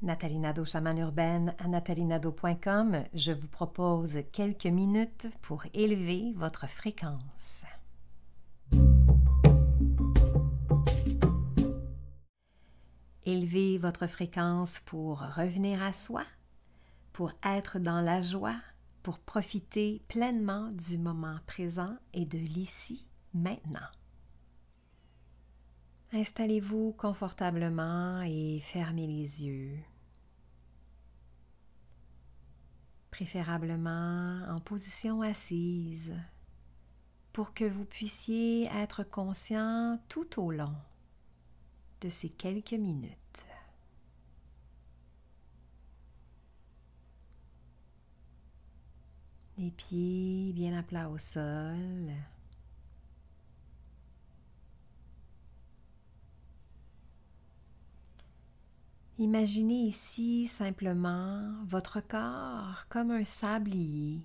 Nathalie Nadeau, chamane urbaine à nathalienadeau.com, je vous propose quelques minutes pour élever votre fréquence. Élever votre fréquence pour revenir à soi, pour être dans la joie, pour profiter pleinement du moment présent et de l'ici maintenant. Installez-vous confortablement et fermez les yeux. Préférablement en position assise pour que vous puissiez être conscient tout au long de ces quelques minutes. Les pieds bien à plat au sol. Imaginez ici simplement votre corps comme un sablier.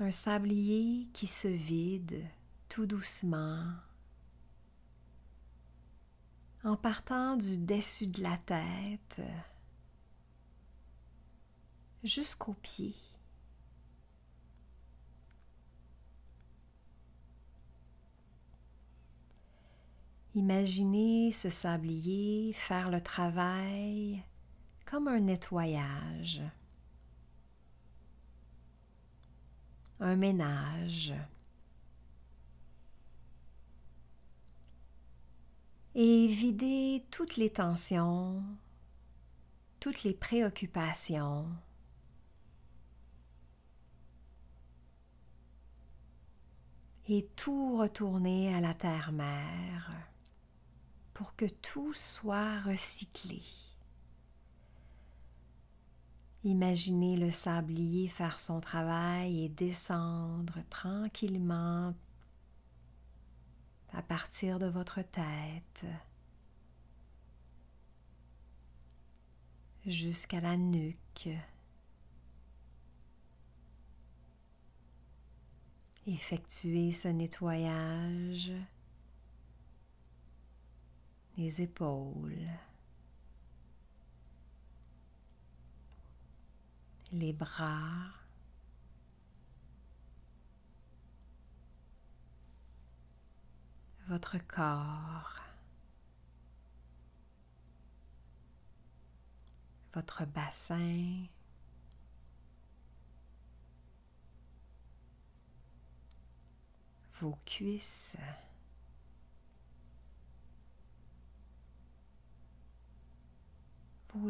Un sablier qui se vide tout doucement en partant du dessus de la tête jusqu'aux pieds. Imaginez ce sablier faire le travail comme un nettoyage, un ménage. Et vider toutes les tensions, toutes les préoccupations, et tout retourner à la terre-mère pour que tout soit recyclé. Imaginez le sablier faire son travail et descendre tranquillement à partir de votre tête jusqu'à la nuque. Effectuez ce nettoyage les épaules, les bras, votre corps, votre bassin, vos cuisses.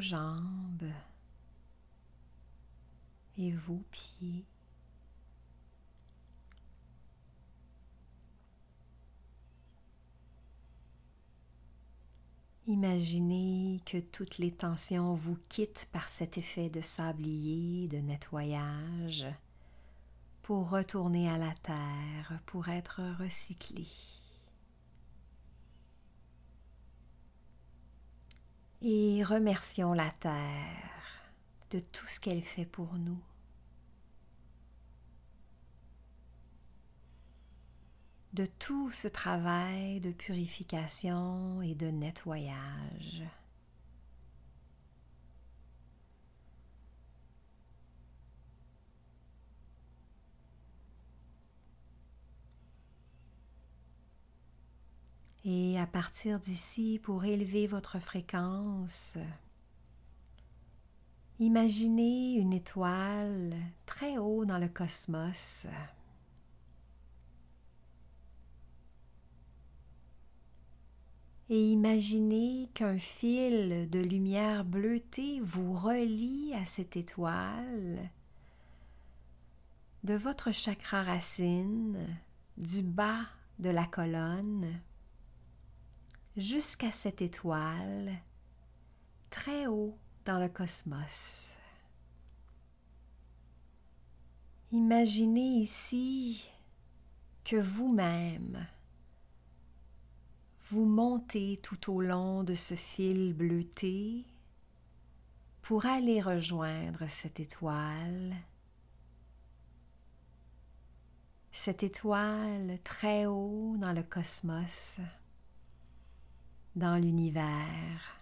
Jambes et vos pieds. Imaginez que toutes les tensions vous quittent par cet effet de sablier, de nettoyage, pour retourner à la terre, pour être recyclé. Et remercions la Terre de tout ce qu'elle fait pour nous. de tout ce travail de purification et de nettoyage. Et à partir d'ici, pour élever votre fréquence, imaginez une étoile très haut dans le cosmos. Et imaginez qu'un fil de lumière bleutée vous relie à cette étoile de votre chakra racine, du bas de la colonne jusqu'à cette étoile très haut dans le cosmos. Imaginez ici que vous-même, vous montez tout au long de ce fil bleuté pour aller rejoindre cette étoile, cette étoile très haut dans le cosmos dans l'univers,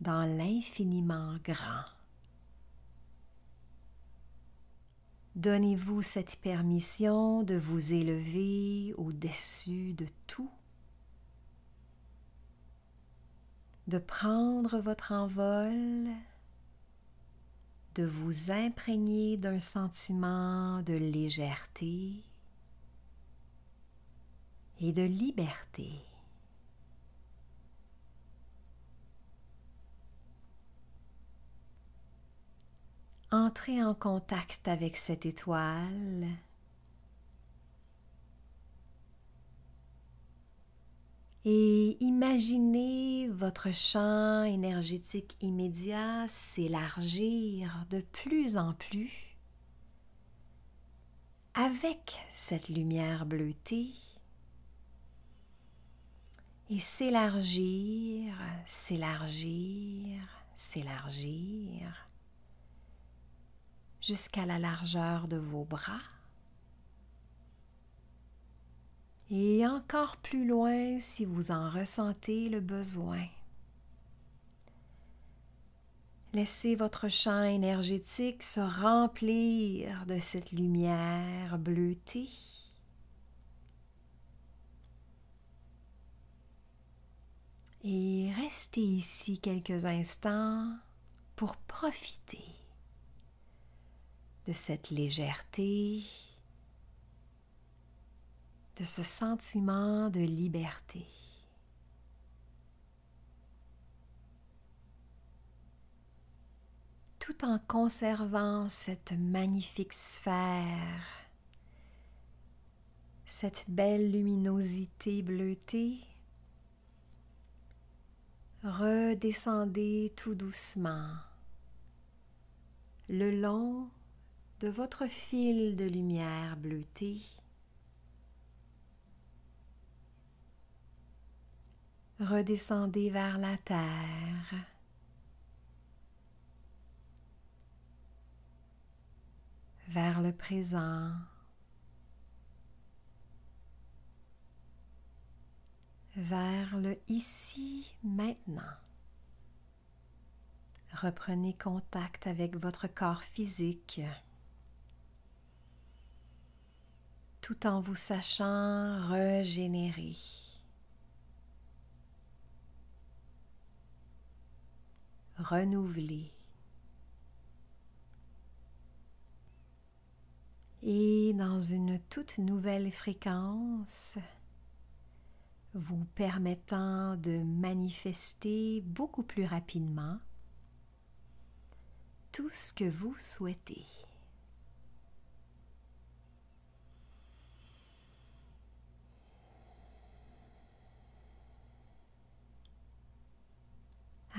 dans l'infiniment grand. Donnez-vous cette permission de vous élever au-dessus de tout, de prendre votre envol, de vous imprégner d'un sentiment de légèreté et de liberté. Entrez en contact avec cette étoile. Et imaginez votre champ énergétique immédiat s'élargir de plus en plus avec cette lumière bleutée et s'élargir, s'élargir, s'élargir jusqu'à la largeur de vos bras. Et encore plus loin si vous en ressentez le besoin. Laissez votre champ énergétique se remplir de cette lumière bleutée. Et restez ici quelques instants pour profiter de cette légèreté, de ce sentiment de liberté. tout en conservant cette magnifique sphère, cette belle luminosité bleutée, redescendez tout doucement le long de votre fil de lumière bleutée. Redescendez vers la terre. vers le présent, vers le ici maintenant. Reprenez contact avec votre corps physique. Tout en vous sachant régénérer. renouveler. Et dans une toute nouvelle fréquence, vous permettant de manifester beaucoup plus rapidement tout ce que vous souhaitez.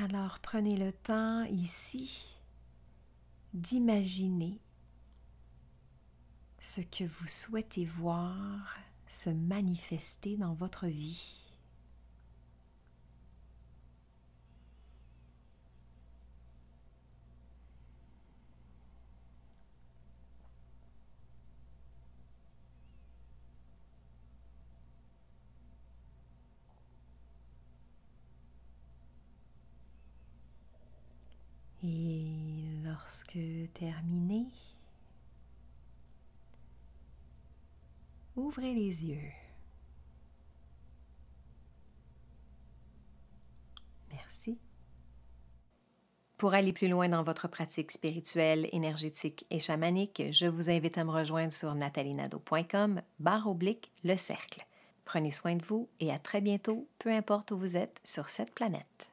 Alors prenez le temps ici d'imaginer ce que vous souhaitez voir se manifester dans votre vie. Et lorsque terminé, ouvrez les yeux. Merci. Pour aller plus loin dans votre pratique spirituelle, énergétique et chamanique, je vous invite à me rejoindre sur natalinado.com barre oblique le cercle. Prenez soin de vous et à très bientôt, peu importe où vous êtes sur cette planète.